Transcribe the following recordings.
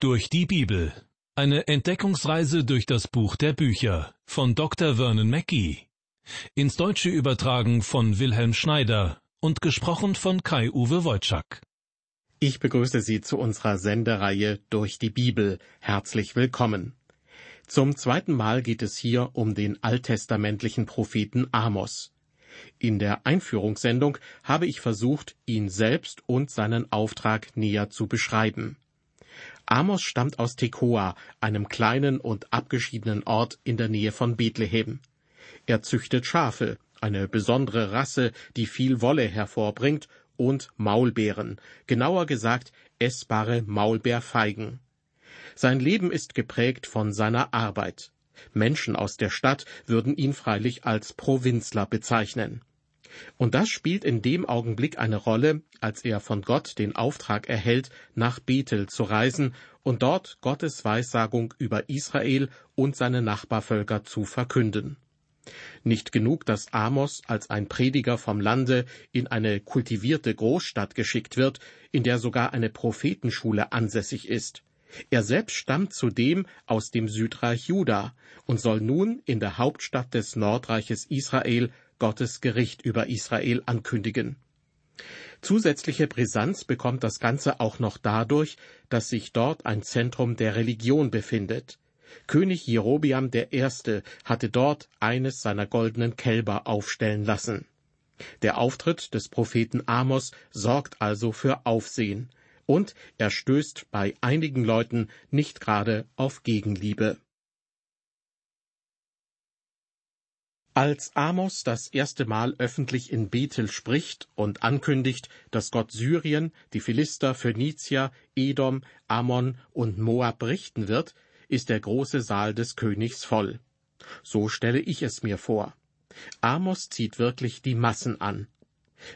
Durch die Bibel. Eine Entdeckungsreise durch das Buch der Bücher von Dr. Vernon Mackey. Ins Deutsche übertragen von Wilhelm Schneider und gesprochen von Kai-Uwe Wojczak. Ich begrüße Sie zu unserer Sendereihe Durch die Bibel. Herzlich willkommen. Zum zweiten Mal geht es hier um den alttestamentlichen Propheten Amos. In der Einführungssendung habe ich versucht, ihn selbst und seinen Auftrag näher zu beschreiben. Amos stammt aus Tekoa, einem kleinen und abgeschiedenen Ort in der Nähe von Bethlehem. Er züchtet Schafe, eine besondere Rasse, die viel Wolle hervorbringt, und Maulbeeren, genauer gesagt essbare Maulbeerfeigen. Sein Leben ist geprägt von seiner Arbeit. Menschen aus der Stadt würden ihn freilich als Provinzler bezeichnen. Und das spielt in dem Augenblick eine Rolle, als er von Gott den Auftrag erhält, nach Bethel zu reisen und dort Gottes Weissagung über Israel und seine Nachbarvölker zu verkünden. Nicht genug, dass Amos als ein Prediger vom Lande in eine kultivierte Großstadt geschickt wird, in der sogar eine Prophetenschule ansässig ist. Er selbst stammt zudem aus dem Südreich Juda und soll nun in der Hauptstadt des Nordreiches Israel Gottes Gericht über Israel ankündigen. Zusätzliche Brisanz bekommt das Ganze auch noch dadurch, dass sich dort ein Zentrum der Religion befindet. König Jerobiam I. hatte dort eines seiner goldenen Kälber aufstellen lassen. Der Auftritt des Propheten Amos sorgt also für Aufsehen, und er stößt bei einigen Leuten nicht gerade auf Gegenliebe. Als Amos das erste Mal öffentlich in Bethel spricht und ankündigt, dass Gott Syrien, die Philister, Phönizier, Edom, Ammon und Moab richten wird, ist der große Saal des Königs voll. So stelle ich es mir vor. Amos zieht wirklich die Massen an.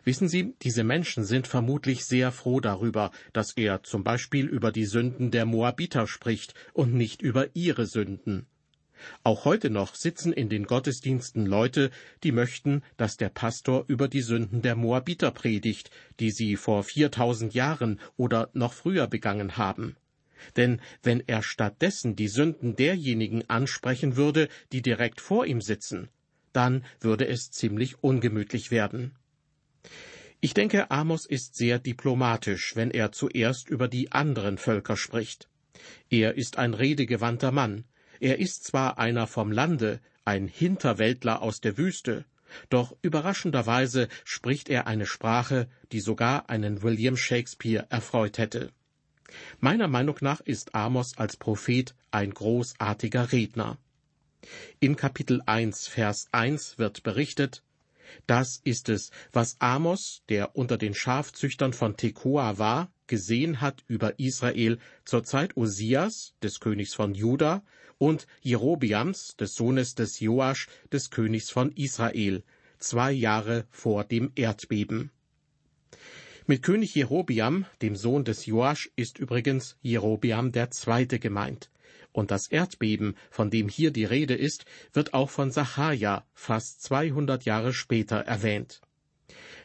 Wissen Sie, diese Menschen sind vermutlich sehr froh darüber, dass er zum Beispiel über die Sünden der Moabiter spricht und nicht über ihre Sünden. Auch heute noch sitzen in den Gottesdiensten Leute, die möchten, dass der Pastor über die Sünden der Moabiter predigt, die sie vor viertausend Jahren oder noch früher begangen haben. Denn wenn er stattdessen die Sünden derjenigen ansprechen würde, die direkt vor ihm sitzen, dann würde es ziemlich ungemütlich werden. Ich denke, Amos ist sehr diplomatisch, wenn er zuerst über die anderen Völker spricht. Er ist ein redegewandter Mann, er ist zwar einer vom Lande, ein Hinterwäldler aus der Wüste, doch überraschenderweise spricht er eine Sprache, die sogar einen William Shakespeare erfreut hätte. Meiner Meinung nach ist Amos als Prophet ein großartiger Redner. In Kapitel 1, Vers 1 wird berichtet, das ist es, was Amos, der unter den Schafzüchtern von Tekoa war, gesehen hat über Israel zur Zeit Osias, des Königs von Juda, und Jerobiams, des Sohnes des Joasch, des Königs von Israel, zwei Jahre vor dem Erdbeben. Mit König Jerobiam, dem Sohn des Joasch, ist übrigens Jerobiam der Zweite gemeint. Und das Erdbeben, von dem hier die Rede ist, wird auch von Sacharja fast 200 Jahre später erwähnt.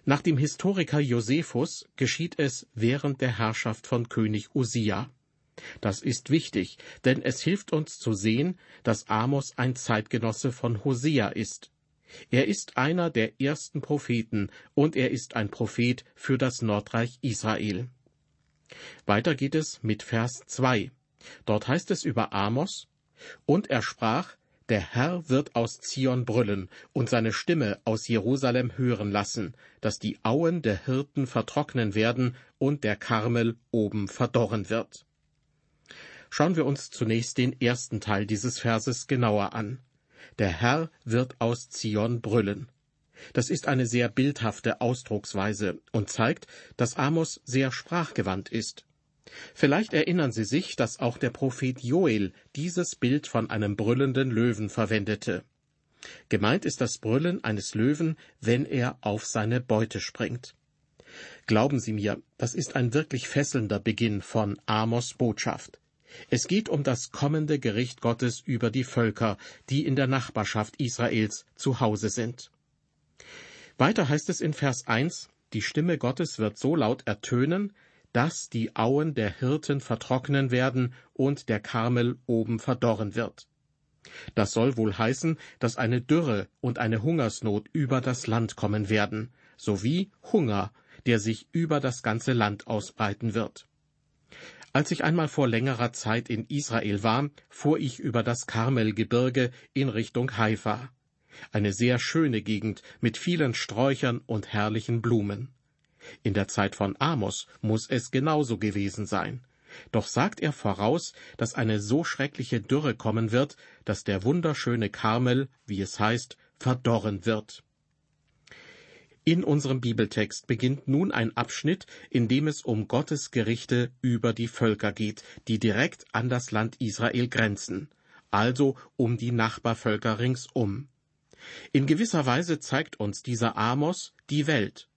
Nach dem Historiker Josephus geschieht es während der Herrschaft von König Usia. Das ist wichtig, denn es hilft uns zu sehen, dass Amos ein Zeitgenosse von Hosea ist. Er ist einer der ersten Propheten und er ist ein Prophet für das Nordreich Israel. Weiter geht es mit Vers 2. Dort heißt es über Amos, und er sprach, der Herr wird aus Zion brüllen und seine Stimme aus Jerusalem hören lassen, dass die Auen der Hirten vertrocknen werden und der Karmel oben verdorren wird. Schauen wir uns zunächst den ersten Teil dieses Verses genauer an. Der Herr wird aus Zion brüllen. Das ist eine sehr bildhafte Ausdrucksweise und zeigt, dass Amos sehr sprachgewandt ist. Vielleicht erinnern Sie sich, dass auch der Prophet Joel dieses Bild von einem brüllenden Löwen verwendete. Gemeint ist das Brüllen eines Löwen, wenn er auf seine Beute springt. Glauben Sie mir, das ist ein wirklich fesselnder Beginn von Amos Botschaft. Es geht um das kommende Gericht Gottes über die Völker, die in der Nachbarschaft Israels zu Hause sind. Weiter heißt es in Vers 1, die Stimme Gottes wird so laut ertönen, dass die Auen der Hirten vertrocknen werden und der Karmel oben verdorren wird. Das soll wohl heißen, dass eine Dürre und eine Hungersnot über das Land kommen werden, sowie Hunger, der sich über das ganze Land ausbreiten wird. Als ich einmal vor längerer Zeit in Israel war, fuhr ich über das Karmelgebirge in Richtung Haifa. Eine sehr schöne Gegend mit vielen Sträuchern und herrlichen Blumen. In der Zeit von Amos muss es genauso gewesen sein. Doch sagt er voraus, dass eine so schreckliche Dürre kommen wird, dass der wunderschöne Karmel, wie es heißt, verdorren wird. In unserem Bibeltext beginnt nun ein Abschnitt, in dem es um Gottes Gerichte über die Völker geht, die direkt an das Land Israel grenzen, also um die Nachbarvölker ringsum. In gewisser Weise zeigt uns dieser Amos die Welt,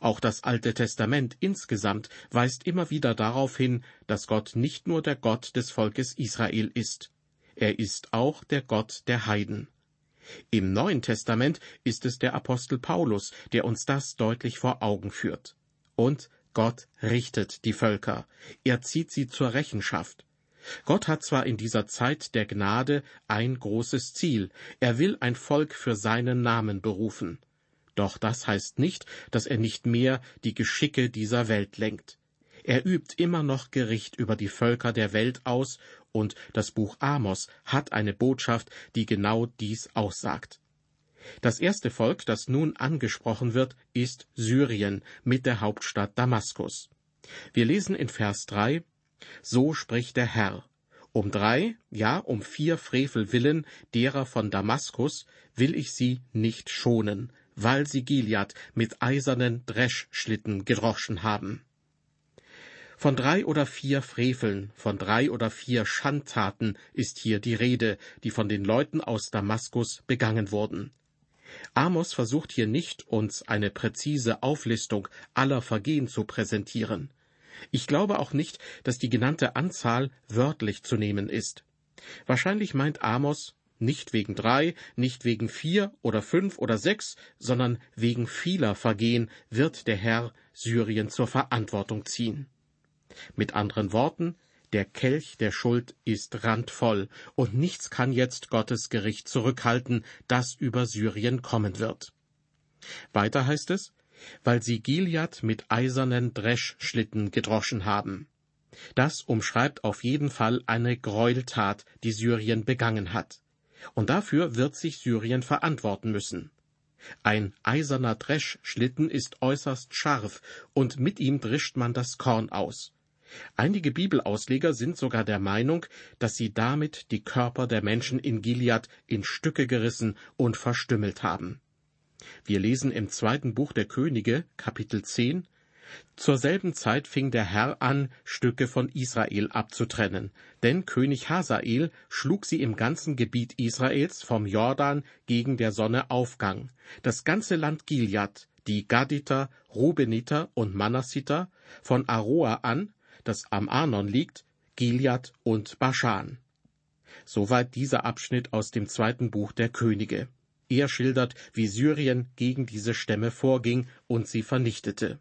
auch das Alte Testament insgesamt weist immer wieder darauf hin, dass Gott nicht nur der Gott des Volkes Israel ist, er ist auch der Gott der Heiden. Im Neuen Testament ist es der Apostel Paulus, der uns das deutlich vor Augen führt. Und Gott richtet die Völker, er zieht sie zur Rechenschaft. Gott hat zwar in dieser Zeit der Gnade ein großes Ziel, er will ein Volk für seinen Namen berufen. Doch das heißt nicht, dass er nicht mehr die Geschicke dieser Welt lenkt. Er übt immer noch Gericht über die Völker der Welt aus, und das Buch Amos hat eine Botschaft, die genau dies aussagt. Das erste Volk, das nun angesprochen wird, ist Syrien mit der Hauptstadt Damaskus. Wir lesen in Vers drei So spricht der Herr. Um drei, ja um vier Frevel willen derer von Damaskus will ich sie nicht schonen, weil sie Gilead mit eisernen Dreschschlitten gedroschen haben. Von drei oder vier Freveln, von drei oder vier Schandtaten ist hier die Rede, die von den Leuten aus Damaskus begangen wurden. Amos versucht hier nicht, uns eine präzise Auflistung aller Vergehen zu präsentieren. Ich glaube auch nicht, dass die genannte Anzahl wörtlich zu nehmen ist. Wahrscheinlich meint Amos nicht wegen drei, nicht wegen vier oder fünf oder sechs, sondern wegen vieler Vergehen wird der Herr Syrien zur Verantwortung ziehen. Mit anderen Worten, der Kelch der Schuld ist randvoll, und nichts kann jetzt Gottes Gericht zurückhalten, das über Syrien kommen wird. Weiter heißt es, weil sie Gilead mit eisernen Dreschschlitten gedroschen haben. Das umschreibt auf jeden Fall eine Gräueltat, die Syrien begangen hat. Und dafür wird sich Syrien verantworten müssen. Ein eiserner Dreschschlitten ist äußerst scharf, und mit ihm drischt man das Korn aus. Einige Bibelausleger sind sogar der Meinung, dass sie damit die Körper der Menschen in Gilead in Stücke gerissen und verstümmelt haben. Wir lesen im zweiten Buch der Könige, Kapitel 10, zur selben Zeit fing der Herr an, Stücke von Israel abzutrennen, denn König Hasael schlug sie im ganzen Gebiet Israels vom Jordan gegen der Sonne Aufgang, das ganze Land Gilead, die Gaditer, Rubeniter und Manassiter, von Aroa an, das am Arnon liegt, Gilead und Baschan. Soweit dieser Abschnitt aus dem zweiten Buch der Könige. Er schildert, wie Syrien gegen diese Stämme vorging und sie vernichtete.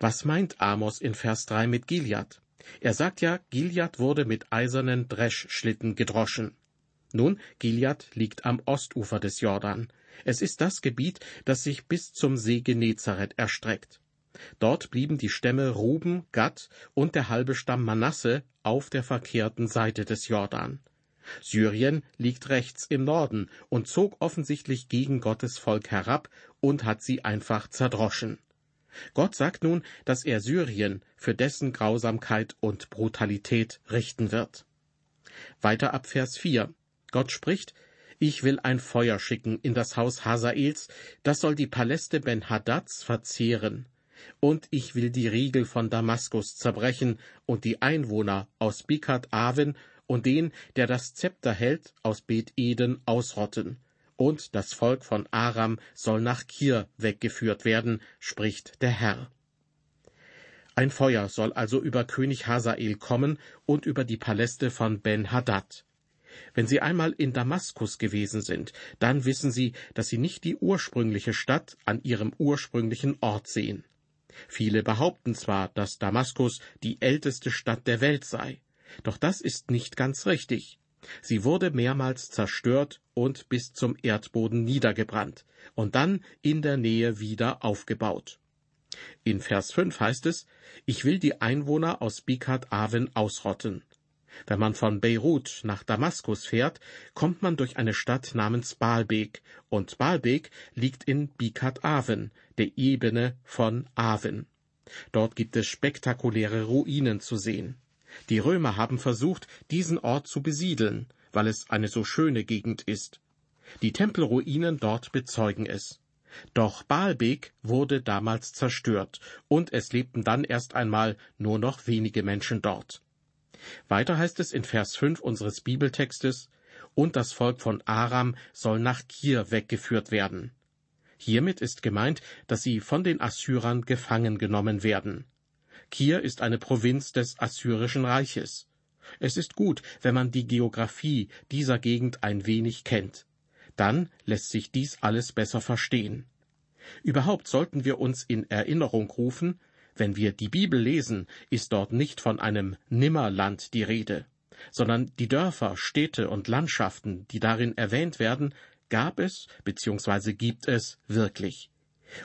Was meint Amos in Vers 3 mit Gilead? Er sagt ja, Gilead wurde mit eisernen Dreschschlitten gedroschen. Nun, Gilead liegt am Ostufer des Jordan. Es ist das Gebiet, das sich bis zum See Genezareth erstreckt. Dort blieben die Stämme Ruben, Gad und der halbe Stamm Manasse auf der verkehrten Seite des Jordan. Syrien liegt rechts im Norden und zog offensichtlich gegen Gottes Volk herab und hat sie einfach zerdroschen. Gott sagt nun, dass er Syrien für dessen Grausamkeit und Brutalität richten wird. Weiter ab Vers 4. Gott spricht, ich will ein Feuer schicken in das Haus Hasaels, das soll die Paläste Ben-Hadads verzehren. Und ich will die Riegel von Damaskus zerbrechen und die Einwohner aus Bikat Aven und den, der das Zepter hält, aus Bet Eden ausrotten und das Volk von Aram soll nach Kir weggeführt werden, spricht der Herr. Ein Feuer soll also über König Hasael kommen und über die Paläste von Ben-Hadad. Wenn Sie einmal in Damaskus gewesen sind, dann wissen Sie, dass Sie nicht die ursprüngliche Stadt an ihrem ursprünglichen Ort sehen. Viele behaupten zwar, dass Damaskus die älteste Stadt der Welt sei, doch das ist nicht ganz richtig. Sie wurde mehrmals zerstört und bis zum Erdboden niedergebrannt und dann in der Nähe wieder aufgebaut. In Vers 5 heißt es, ich will die Einwohner aus Bikat Aven ausrotten. Wenn man von Beirut nach Damaskus fährt, kommt man durch eine Stadt namens Baalbek, und Baalbek liegt in Bikat Aven, der Ebene von Aven. Dort gibt es spektakuläre Ruinen zu sehen. Die Römer haben versucht, diesen Ort zu besiedeln, weil es eine so schöne Gegend ist. Die Tempelruinen dort bezeugen es. Doch Baalbek wurde damals zerstört, und es lebten dann erst einmal nur noch wenige Menschen dort. Weiter heißt es in Vers 5 unseres Bibeltextes, und das Volk von Aram soll nach Kir weggeführt werden. Hiermit ist gemeint, dass sie von den Assyrern gefangen genommen werden. Kir ist eine Provinz des Assyrischen Reiches. Es ist gut, wenn man die Geographie dieser Gegend ein wenig kennt dann lässt sich dies alles besser verstehen. Überhaupt sollten wir uns in Erinnerung rufen, wenn wir die Bibel lesen, ist dort nicht von einem Nimmerland die Rede, sondern die Dörfer, Städte und Landschaften, die darin erwähnt werden, gab es bzw. gibt es wirklich.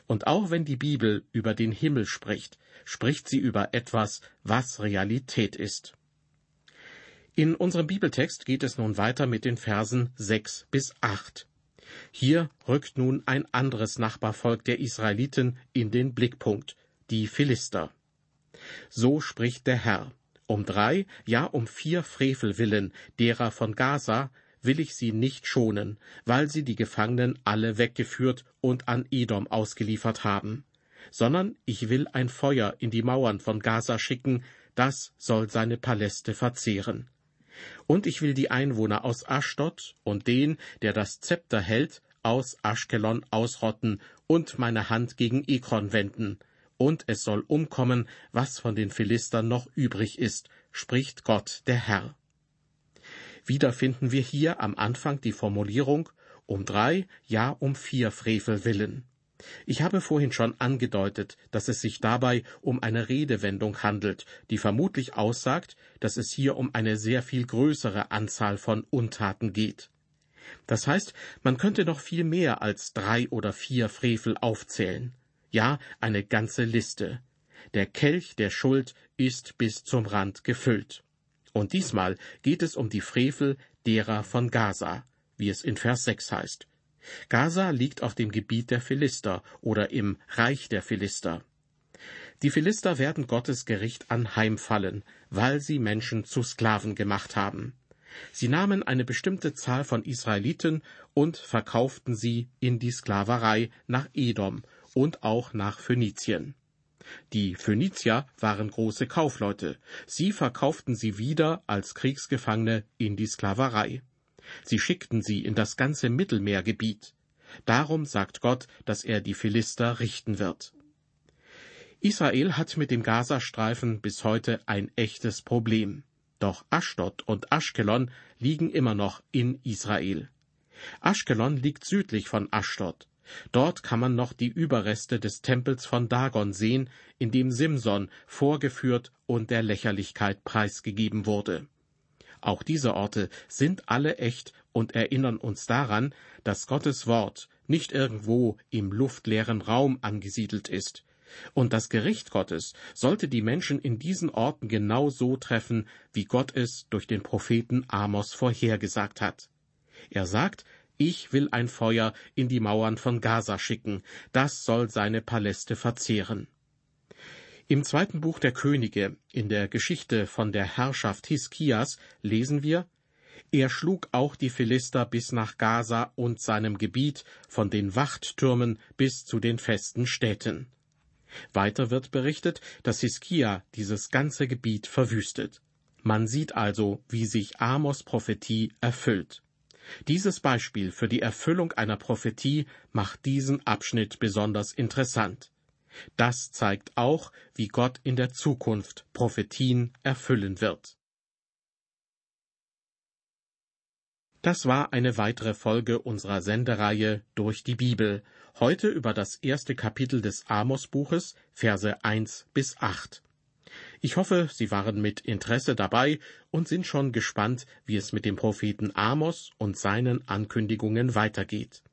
Und auch wenn die Bibel über den Himmel spricht, spricht sie über etwas, was Realität ist. In unserem Bibeltext geht es nun weiter mit den Versen sechs bis acht. Hier rückt nun ein anderes Nachbarvolk der Israeliten in den Blickpunkt, die Philister. So spricht der Herr. Um drei, ja um vier Frevel willen, derer von Gaza, will ich sie nicht schonen, weil sie die Gefangenen alle weggeführt und an Edom ausgeliefert haben, sondern ich will ein Feuer in die Mauern von Gaza schicken, das soll seine Paläste verzehren. Und ich will die Einwohner aus Aschdod und den, der das Zepter hält, aus Aschkelon ausrotten und meine Hand gegen Ekron wenden. Und es soll umkommen, was von den Philistern noch übrig ist, spricht Gott der Herr. Wieder finden wir hier am Anfang die Formulierung um drei, ja um vier Frevel willen. Ich habe vorhin schon angedeutet, dass es sich dabei um eine Redewendung handelt, die vermutlich aussagt, dass es hier um eine sehr viel größere Anzahl von Untaten geht. Das heißt, man könnte noch viel mehr als drei oder vier Frevel aufzählen. Ja, eine ganze Liste. Der Kelch der Schuld ist bis zum Rand gefüllt. Und diesmal geht es um die Frevel derer von Gaza, wie es in Vers 6 heißt. Gaza liegt auf dem Gebiet der Philister oder im Reich der Philister. Die Philister werden Gottes Gericht anheimfallen, weil sie Menschen zu Sklaven gemacht haben. Sie nahmen eine bestimmte Zahl von Israeliten und verkauften sie in die Sklaverei nach Edom und auch nach Phönizien. Die Phönizier waren große Kaufleute. Sie verkauften sie wieder als Kriegsgefangene in die Sklaverei. Sie schickten sie in das ganze Mittelmeergebiet. Darum sagt Gott, dass er die Philister richten wird. Israel hat mit dem Gazastreifen bis heute ein echtes Problem. Doch Aschdod und Aschkelon liegen immer noch in Israel. Aschkelon liegt südlich von Aschdod. Dort kann man noch die Überreste des Tempels von Dagon sehen, in dem Simson vorgeführt und der Lächerlichkeit preisgegeben wurde. Auch diese Orte sind alle echt und erinnern uns daran, dass Gottes Wort nicht irgendwo im luftleeren Raum angesiedelt ist. Und das Gericht Gottes sollte die Menschen in diesen Orten genau so treffen, wie Gott es durch den Propheten Amos vorhergesagt hat. Er sagt, ich will ein Feuer in die Mauern von Gaza schicken, das soll seine Paläste verzehren. Im zweiten Buch der Könige, in der Geschichte von der Herrschaft Hiskias, lesen wir, er schlug auch die Philister bis nach Gaza und seinem Gebiet, von den Wachttürmen bis zu den festen Städten. Weiter wird berichtet, dass Hiskia dieses ganze Gebiet verwüstet. Man sieht also, wie sich Amos Prophetie erfüllt. Dieses Beispiel für die Erfüllung einer Prophetie macht diesen Abschnitt besonders interessant. Das zeigt auch, wie Gott in der Zukunft Prophetien erfüllen wird. Das war eine weitere Folge unserer Sendereihe durch die Bibel. Heute über das erste Kapitel des Amos-Buches, Verse 1 bis 8. Ich hoffe, Sie waren mit Interesse dabei und sind schon gespannt, wie es mit dem Propheten Amos und seinen Ankündigungen weitergeht.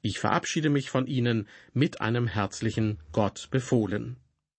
Ich verabschiede mich von Ihnen mit einem herzlichen Gott befohlen.